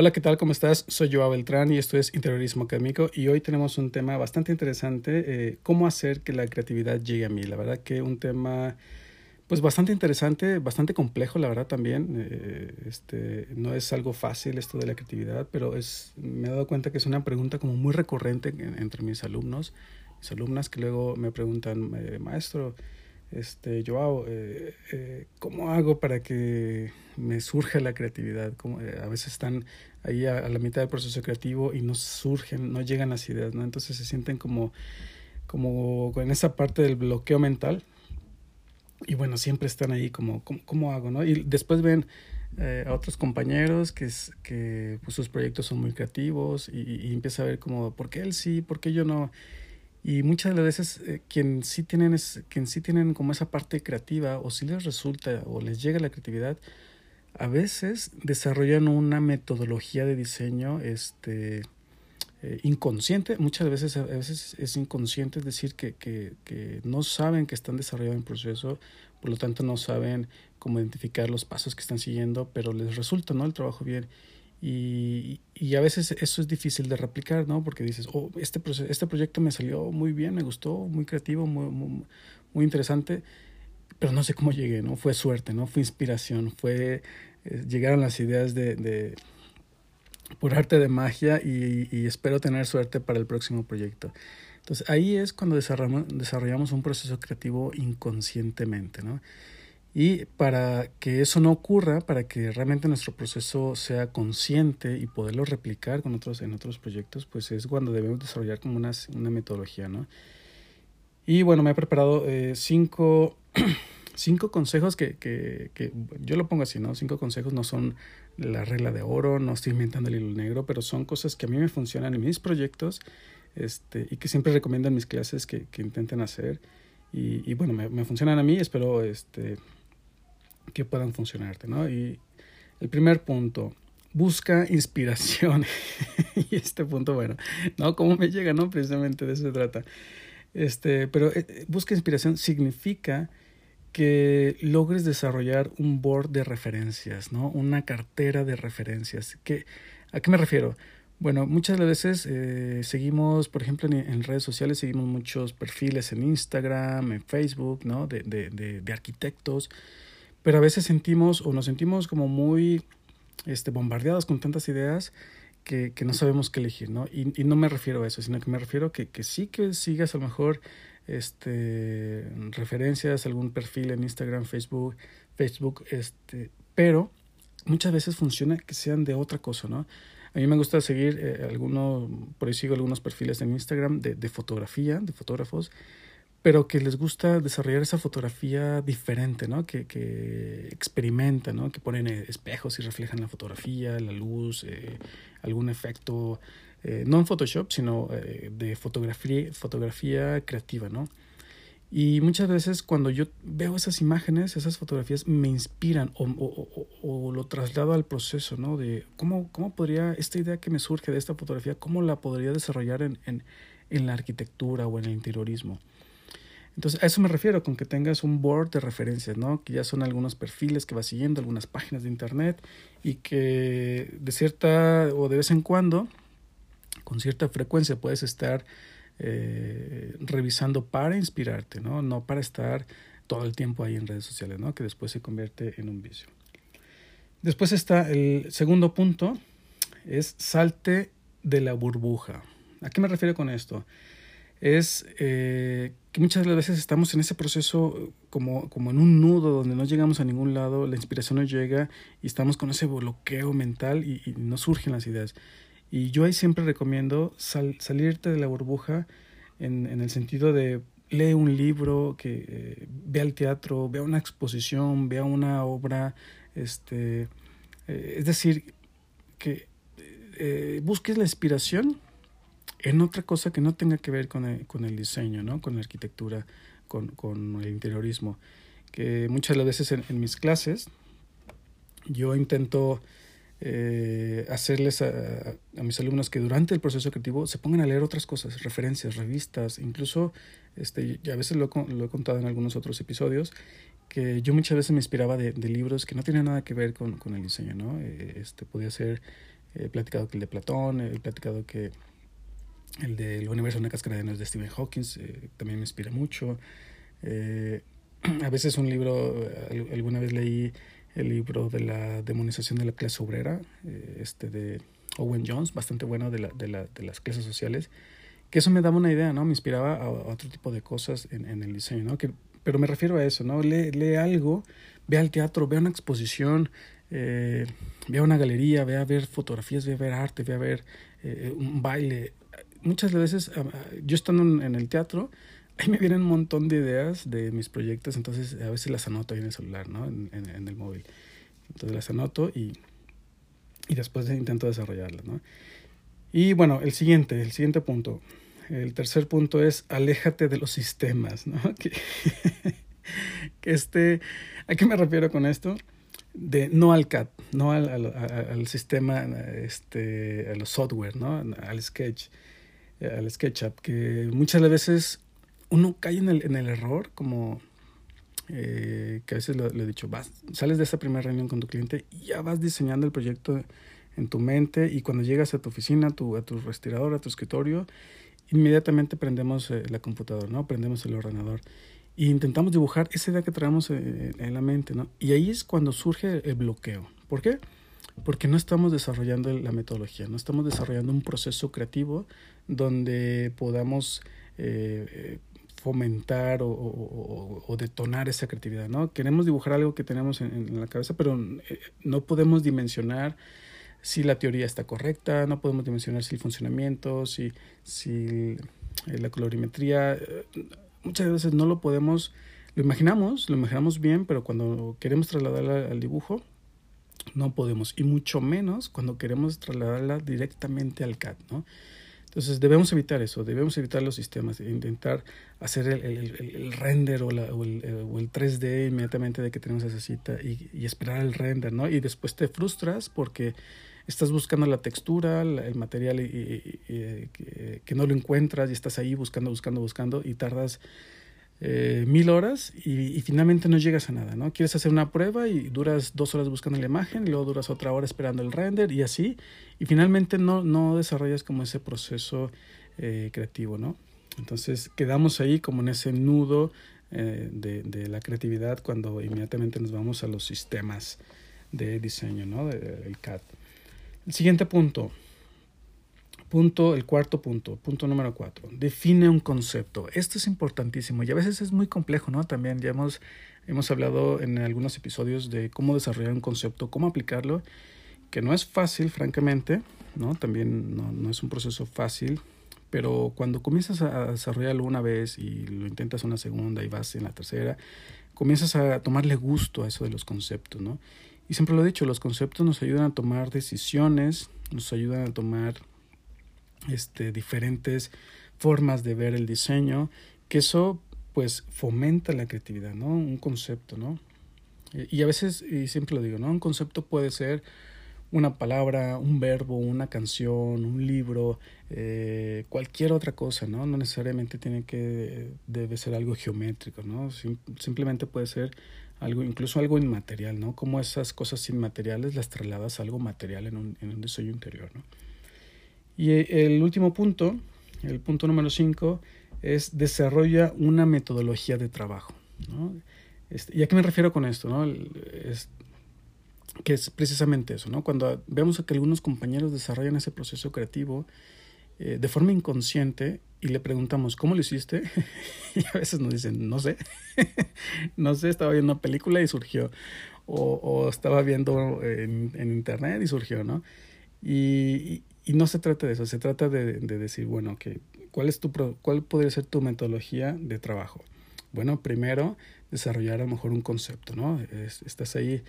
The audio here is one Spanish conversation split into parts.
Hola, ¿qué tal? ¿Cómo estás? Soy Joao Beltrán y esto es Interiorismo Académico y hoy tenemos un tema bastante interesante, eh, cómo hacer que la creatividad llegue a mí. La verdad que un tema pues bastante interesante, bastante complejo, la verdad también. Eh, este, no es algo fácil esto de la creatividad, pero me he dado cuenta que es una pregunta como muy recurrente entre mis alumnos, mis alumnas que luego me preguntan, eh, maestro, este, Joao, eh, eh, ¿cómo hago para que me surja la creatividad? Como, eh, a veces están ahí a, la mitad del proceso creativo y no surgen, no llegan las ideas, ¿no? Entonces se sienten como, como en esa parte del bloqueo mental. Y bueno, siempre están ahí como, ¿cómo, cómo hago, no? Y después ven eh, a otros compañeros que, que pues, sus proyectos son muy creativos y, y empieza a ver como, ¿por qué él sí? ¿Por qué yo no? Y muchas de las veces eh, quien, sí tienen es, quien sí tienen como esa parte creativa o si les resulta o les llega la creatividad, a veces desarrollan una metodología de diseño este, eh, inconsciente, muchas veces, a veces es inconsciente, es decir, que, que, que no saben que están desarrollando un proceso, por lo tanto no saben cómo identificar los pasos que están siguiendo, pero les resulta ¿no? el trabajo bien. Y, y, a veces eso es difícil de replicar, ¿no? Porque dices, oh, este, este proyecto me salió muy bien, me gustó, muy creativo, muy, muy, muy interesante, pero no sé cómo llegué, ¿no? Fue suerte, ¿no? Fue inspiración, fue, eh, llegaron las ideas de, de, por arte de magia y, y, espero tener suerte para el próximo proyecto. Entonces ahí es cuando desarrollamos, desarrollamos un proceso creativo inconscientemente, ¿no? Y para que eso no ocurra, para que realmente nuestro proceso sea consciente y poderlo replicar con otros, en otros proyectos, pues es cuando debemos desarrollar como una, una metodología, ¿no? Y bueno, me he preparado eh, cinco, cinco consejos que, que, que, yo lo pongo así, ¿no? Cinco consejos no son la regla de oro, no estoy inventando el hilo negro, pero son cosas que a mí me funcionan en mis proyectos este, y que siempre recomiendo en mis clases que, que intenten hacer. Y, y bueno, me, me, funcionan a mí, espero este, que puedan funcionarte, ¿no? Y el primer punto, busca inspiración. y este punto, bueno, ¿no? ¿Cómo me llega, no? Precisamente de eso se trata. Este, pero eh, busca inspiración significa que logres desarrollar un board de referencias, ¿no? Una cartera de referencias. ¿Qué, ¿A qué me refiero? Bueno, muchas veces eh, seguimos, por ejemplo, en, en, redes sociales seguimos muchos perfiles en Instagram, en Facebook, ¿no? De, de, de, de arquitectos pero a veces sentimos o nos sentimos como muy este, bombardeados con tantas ideas que, que no sabemos qué elegir, ¿no? Y, y, no me refiero a eso, sino que me refiero que, que sí que sigas a lo mejor este, referencias, algún perfil en Instagram, Facebook, Facebook, este, pero muchas veces funciona que sean de otra cosa, ¿no? A mí me gusta seguir eh, algunos, por ahí sigo algunos perfiles en Instagram de, de fotografía, de fotógrafos, pero que les gusta desarrollar esa fotografía diferente, ¿no? Que, que experimentan, ¿no? Que ponen espejos y reflejan la fotografía, la luz, eh, algún efecto, eh, no en Photoshop, sino eh, de fotografía, fotografía creativa, ¿no? Y muchas veces cuando yo veo esas imágenes, esas fotografías me inspiran o, o, o, o, lo traslado al proceso, ¿no? De cómo, cómo podría, esta idea que me surge de esta fotografía, cómo la podría desarrollar en, en, en la arquitectura o en el interiorismo. Entonces, a eso me refiero, con que tengas un board de referencias, ¿no? Que ya son algunos perfiles que vas siguiendo, algunas páginas de internet y que de cierta o de vez en cuando, con cierta frecuencia, puedes estar eh, revisando para inspirarte, ¿no? No para estar todo el tiempo ahí en redes sociales, ¿no? Que después se convierte en un vicio. Después está el segundo punto, es salte de la burbuja. ¿A qué me refiero con esto? es eh, que muchas veces estamos en ese proceso como, como en un nudo donde no llegamos a ningún lado, la inspiración no llega y estamos con ese bloqueo mental y, y no surgen las ideas. Y yo ahí siempre recomiendo sal, salirte de la burbuja en, en, el sentido de lee un libro, que eh, vea el teatro, vea una exposición, vea una obra, este, eh, es decir, que eh, busques la inspiración en otra cosa que no tenga que ver con el, con el diseño, ¿no? con la arquitectura, con, con el interiorismo. Que muchas de las veces en, en mis clases yo intento eh, hacerles a, a, mis alumnos que durante el proceso creativo se pongan a leer otras cosas, referencias, revistas, incluso, este, ya a veces lo, lo he contado en algunos otros episodios, que yo muchas veces me inspiraba de, de libros que no tenían nada que ver con, con el diseño, ¿no? Eh, este, podía ser He platicado que el de Platón, he platicado que el del universo de una cáscara de de Stephen Hawking eh, también me inspira mucho. Eh, a veces un libro, alguna vez leí el libro de la demonización de la clase obrera, eh, este de Owen Jones, bastante bueno de, la, de, la, de, las clases sociales, que eso me daba una idea, ¿no? Me inspiraba a, otro tipo de cosas en, en, el diseño, ¿no? Que, pero me refiero a eso, ¿no? Lee, lee algo, ve al teatro, ve una exposición, eh, ve a una galería, ve a ver fotografías, ve a ver arte, ve a ver eh, un baile. Muchas veces, ah, ah, yo estando en el teatro, ahí me vienen un montón de ideas de mis proyectos, entonces a veces las anoto ahí en el celular, ¿no? En, el móvil. Entonces las anoto y, y después intento desarrollarlas, ¿no? Y bueno, el siguiente, el siguiente punto. El tercer punto es aléjate de los sistemas, ¿no? Que este, ¿a qué me refiero con esto? De, no al CAD, no al, al, al sistema, este, a los software, ¿no? Al Sketch, al SketchUp, que muchas veces uno cae en el, en el error, como eh, que a veces lo, he dicho, vas, sales de esa primera reunión con tu cliente y ya vas diseñando el proyecto en tu mente y cuando llegas a tu oficina, tu, a tu respirador, a tu escritorio, inmediatamente prendemos eh, la computadora, ¿no? Prendemos el ordenador e intentamos dibujar esa idea que traemos eh, en la mente, ¿no? Y ahí es cuando surge el bloqueo. ¿Por qué? Porque no estamos desarrollando la metodología, no estamos desarrollando un proceso creativo donde podamos eh, fomentar o, detonar esa creatividad, ¿no? Queremos dibujar algo que tenemos en, la cabeza, pero eh, no podemos dimensionar si la teoría está correcta, no podemos dimensionar si el funcionamiento, si, si eh, la colorimetría, muchas veces no lo podemos, lo imaginamos, lo imaginamos bien, pero cuando queremos trasladarla al dibujo, no podemos, y mucho menos cuando queremos trasladarla directamente al CAD, ¿no? Entonces debemos evitar eso, debemos evitar los sistemas, intentar hacer el, el, el render o, la, o, el, o, el, 3D inmediatamente de que tenemos esa cita y, y, esperar el render, ¿no? Y después te frustras porque estás buscando la textura, el material y, y, que, que, no lo encuentras y estás ahí buscando, buscando, buscando y tardas eh, mil horas y, finalmente no llegas a nada, ¿no? Quieres hacer una prueba y duras dos horas buscando la imagen, luego duras otra hora esperando el render y así, y finalmente no, no desarrollas como ese proceso eh, creativo, ¿no? Entonces quedamos ahí como en ese nudo eh, de, de, la creatividad cuando inmediatamente nos vamos a los sistemas de diseño, ¿no? El CAD. El siguiente punto, Punto, el cuarto punto, punto número cuatro, define un concepto. Esto es importantísimo y a veces es muy complejo, ¿no? También ya hemos, hemos hablado en algunos episodios de cómo desarrollar un concepto, cómo aplicarlo, que no es fácil, francamente, ¿no? También no, no es un proceso fácil, pero cuando comienzas a desarrollarlo una vez y lo intentas una segunda y vas en la tercera, comienzas a tomarle gusto a eso de los conceptos, ¿no? Y siempre lo he dicho, los conceptos nos ayudan a tomar decisiones, nos ayudan a tomar este, diferentes formas de ver el diseño, que eso pues fomenta la creatividad, ¿no? Un concepto, ¿no? Y a veces, y siempre lo digo, ¿no? Un concepto puede ser una palabra, un verbo, una canción, un libro, eh, cualquier otra cosa, ¿no? No necesariamente tiene que, debe ser algo geométrico, ¿no? Sim simplemente puede ser algo, incluso algo inmaterial, ¿no? Como esas cosas inmateriales las trasladas a algo material en un, en un diseño interior, ¿no? Y el último punto, el punto número 5, es desarrolla una metodología de trabajo. ¿no? Este, ¿Y a qué me refiero con esto? ¿no? Es, que es precisamente eso, ¿no? Cuando vemos que algunos compañeros desarrollan ese proceso creativo eh, de forma inconsciente y le preguntamos, ¿cómo lo hiciste? y a veces nos dicen, no sé, no sé, estaba viendo una película y surgió, o, o estaba viendo en, en, internet y surgió, ¿no? Y, y no se trata de eso, se trata de, de decir, bueno, okay, ¿cuál, es tu, ¿cuál podría ser tu metodología de trabajo? Bueno, primero, desarrollar a lo mejor un concepto, ¿no? Es, estás ahí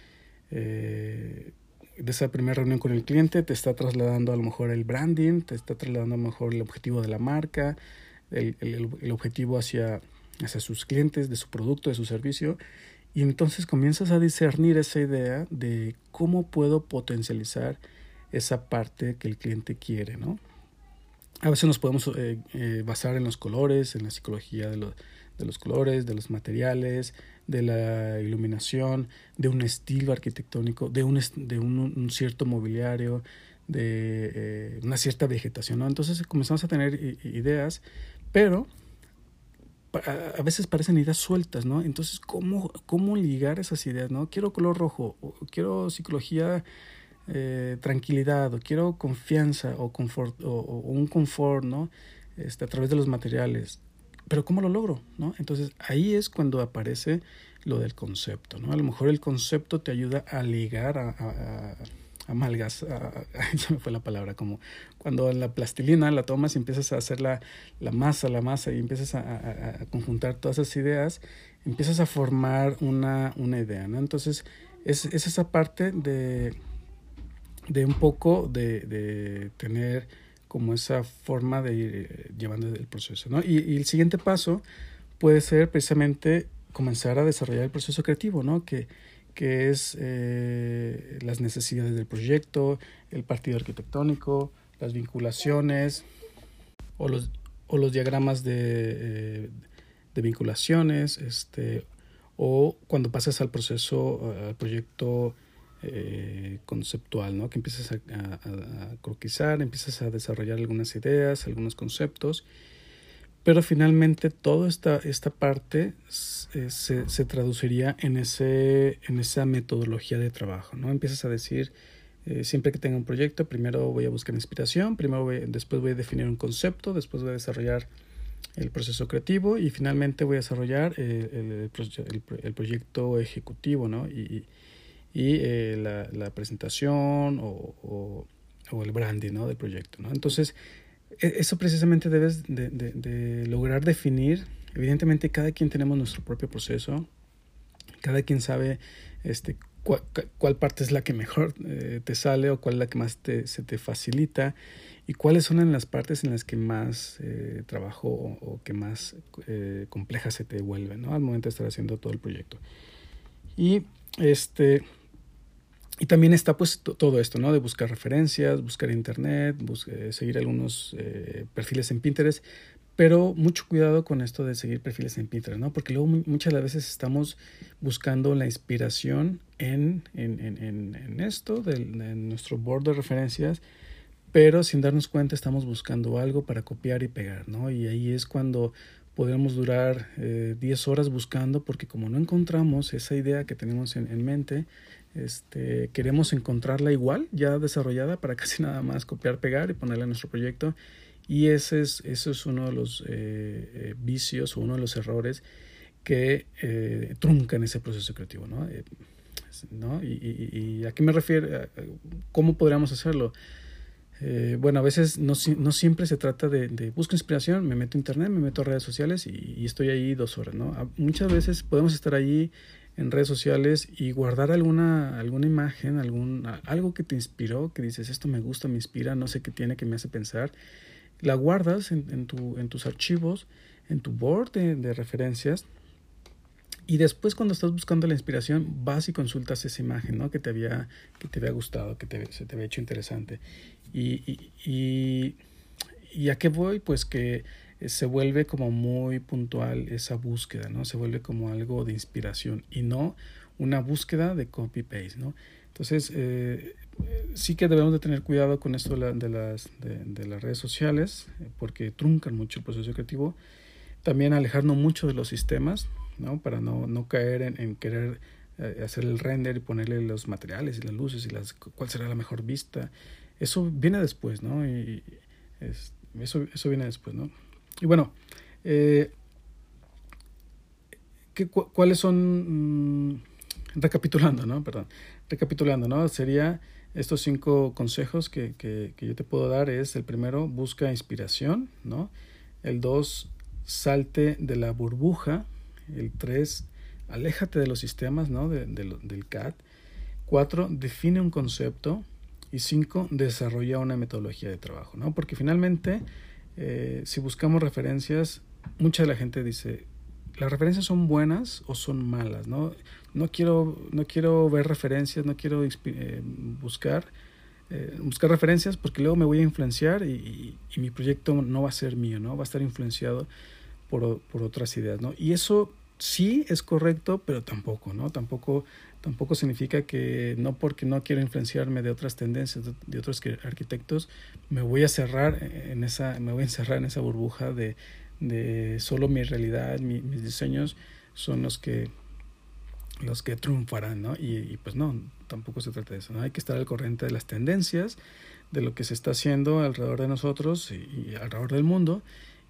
eh, de esa primera reunión con el cliente, te está trasladando a lo mejor el branding, te está trasladando a lo mejor el objetivo de la marca, el, el, el objetivo hacia, hacia sus clientes, de su producto, de su servicio, y entonces comienzas a discernir esa idea de cómo puedo potencializar esa parte que el cliente quiere, ¿no? A veces nos podemos eh, eh, basar en los colores, en la psicología de, de, los colores, de los materiales, de la iluminación, de un estilo arquitectónico, de un, de un, cierto mobiliario, de eh, una cierta vegetación, ¿no? Entonces comenzamos a tener ideas, pero a veces parecen ideas sueltas, ¿no? Entonces, ¿cómo, cómo ligar esas ideas, ¿no? Quiero color rojo, quiero psicología, eh, tranquilidad, o quiero confianza, o, confort, o, un confort, ¿no? Este, a través de los materiales. Pero ¿cómo lo logro, no? Entonces, ahí es cuando aparece lo del concepto, ¿no? A lo mejor el concepto te ayuda a ligar, a amalgas, se me fue la palabra, como cuando la plastilina la tomas y empiezas a hacer la, la masa, la masa y empiezas a, conjuntar todas esas ideas, empiezas a formar una, una idea, ¿no? Entonces es, es esa parte de, de un poco de, de, tener como esa forma de ir eh, llevando el proceso, ¿no? Y, el siguiente paso puede ser precisamente comenzar a desarrollar el proceso creativo, ¿no? Que, que es eh, las necesidades del proyecto, el partido arquitectónico, las vinculaciones o los, o los diagramas de, eh, de vinculaciones, este, o cuando pasas al proceso, al proyecto eh, conceptual, ¿no? que empiezas a, a, a, croquizar, empiezas a desarrollar algunas ideas, algunos conceptos pero finalmente toda esta, esta parte eh, se, se, traduciría en, ese, en esa metodología de trabajo, ¿no? Empiezas a decir, eh, siempre que tenga un proyecto, primero voy a buscar inspiración, primero después voy a definir un concepto, después voy a desarrollar el proceso creativo y finalmente voy a desarrollar el, proyecto ejecutivo, ¿no? Y eh, la, la, presentación o, o, o, el branding, ¿no? Del proyecto, ¿no? Entonces, e, eso precisamente debes de, de, de, lograr definir. Evidentemente cada quien tenemos nuestro propio proceso, cada quien sabe este, cuál, cuál parte es la que mejor eh, te sale o cuál es la que más te, se te facilita y cuáles son las partes en las que más eh, trabajo o, o, que más eh, se te vuelven ¿no? al momento de estar haciendo todo el proyecto. Y este y también está pues todo esto, ¿no? De buscar referencias, buscar internet, buscar, seguir algunos eh, perfiles en Pinterest, pero mucho cuidado con esto de seguir perfiles en Pinterest, ¿no? Porque luego muchas veces estamos buscando la inspiración en, en, en, en esto, en nuestro board de referencias, pero sin darnos cuenta estamos buscando algo para copiar y pegar, ¿no? Y ahí es cuando podemos durar eh, 10 horas buscando, porque como no encontramos esa idea que tenemos en, en mente, este, queremos encontrarla igual, ya desarrollada, para casi nada más copiar, pegar y ponerla en nuestro proyecto. Y ese es, eso es uno de los eh, eh, vicios o uno de los errores que eh, truncan ese proceso creativo. ¿no? Eh, ¿no? Y, y, y, a qué me refiero? ¿Cómo podríamos hacerlo? Eh, bueno, a veces no, no, siempre se trata de, de busco inspiración, me meto a internet, me meto a redes sociales y, y estoy ahí dos horas, ¿no? Muchas veces podemos estar allí en redes sociales y guardar alguna, alguna imagen, algún, algo que te inspiró, que dices, esto me gusta, me inspira, no sé qué tiene, que me hace pensar, la guardas en, en, tu, en tus archivos, en tu board de, de, referencias y después cuando estás buscando la inspiración vas y consultas esa imagen ¿no? que, te había, que te había gustado, que te, se te había hecho interesante. Y, y, y, ¿Y a qué voy? Pues que se vuelve como muy puntual esa búsqueda, ¿no? Se vuelve como algo de inspiración y no una búsqueda de copy-paste, ¿no? Entonces, eh, sí que debemos de tener cuidado con esto de, la, de las, de, las redes sociales, porque truncan mucho el proceso creativo. También alejarnos mucho de los sistemas, ¿no? Para no, no caer en, querer eh, hacer el render y ponerle los materiales y las luces y las, cuál será la mejor vista. Eso viene después, ¿no? Y es, eso, eso viene después, ¿no? Y bueno, eh, ¿qué, cu ¿cuáles son, mmm, recapitulando, ¿no? Perdón, recapitulando, ¿no? Sería estos cinco consejos que, que, yo te puedo dar es, el primero, busca inspiración, ¿no? El dos, salte de la burbuja. El tres, aléjate de los sistemas, ¿no? De, del CAD. Cuatro, define un concepto. Y cinco, desarrolla una metodología de trabajo, ¿no? Porque finalmente eh, si buscamos referencias, mucha de la gente dice, las referencias son buenas o son malas, ¿no? No quiero, no quiero ver referencias, no quiero eh, buscar, eh, buscar referencias porque luego me voy a influenciar y, y, mi proyecto no va a ser mío, ¿no? Va a estar influenciado por, por otras ideas, ¿no? Y eso sí es correcto, pero tampoco, ¿no? Tampoco, tampoco significa que no porque no quiero influenciarme de otras tendencias, de, otros arquitectos, me voy a cerrar en esa, me voy a encerrar en esa burbuja de, solo mi realidad, mis diseños son los que los que triunfarán, ¿no? Y, pues no, tampoco se trata de eso, ¿no? Hay que estar al corriente de las tendencias, de lo que se está haciendo alrededor de nosotros y alrededor del mundo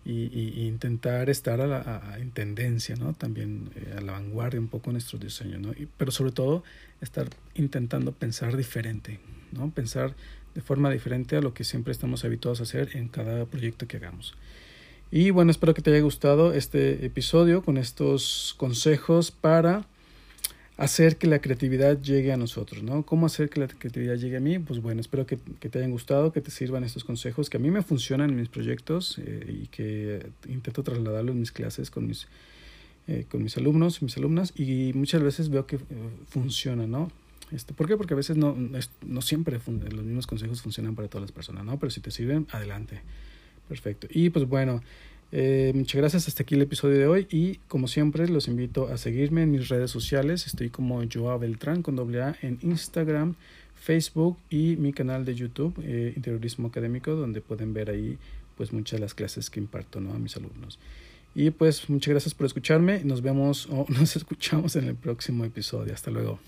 y, intentar estar a la, en tendencia, ¿no? También eh, a la vanguardia un poco en nuestro diseño, ¿no? Y, pero sobre todo estar intentando pensar diferente, ¿no? Pensar de forma diferente a lo que siempre estamos habituados a hacer en cada proyecto que hagamos. Y bueno, espero que te haya gustado este episodio con estos consejos para hacer que la creatividad llegue a nosotros, ¿no? ¿Cómo hacer que la creatividad llegue a mí? Pues bueno, espero que, te hayan gustado, que te sirvan estos consejos que a mí me funcionan en mis proyectos eh, y que intento trasladarlo en mis clases con mis, eh, con mis alumnos, mis alumnas y muchas veces veo que eh, funciona, ¿no? Este, ¿Por qué? Porque a veces no, no siempre los mismos consejos funcionan para todas las personas, ¿no? Pero si te sirven, adelante. Perfecto. Y pues bueno, eh, muchas gracias, hasta aquí el episodio de hoy y como siempre los invito a seguirme en mis redes sociales, estoy como Joa Beltrán con doble A en Instagram, Facebook y mi canal de YouTube, eh, Interiorismo Académico, donde pueden ver ahí pues muchas de las clases que imparto ¿no? a mis alumnos. Y pues muchas gracias por escucharme, nos vemos o nos escuchamos en el próximo episodio, hasta luego.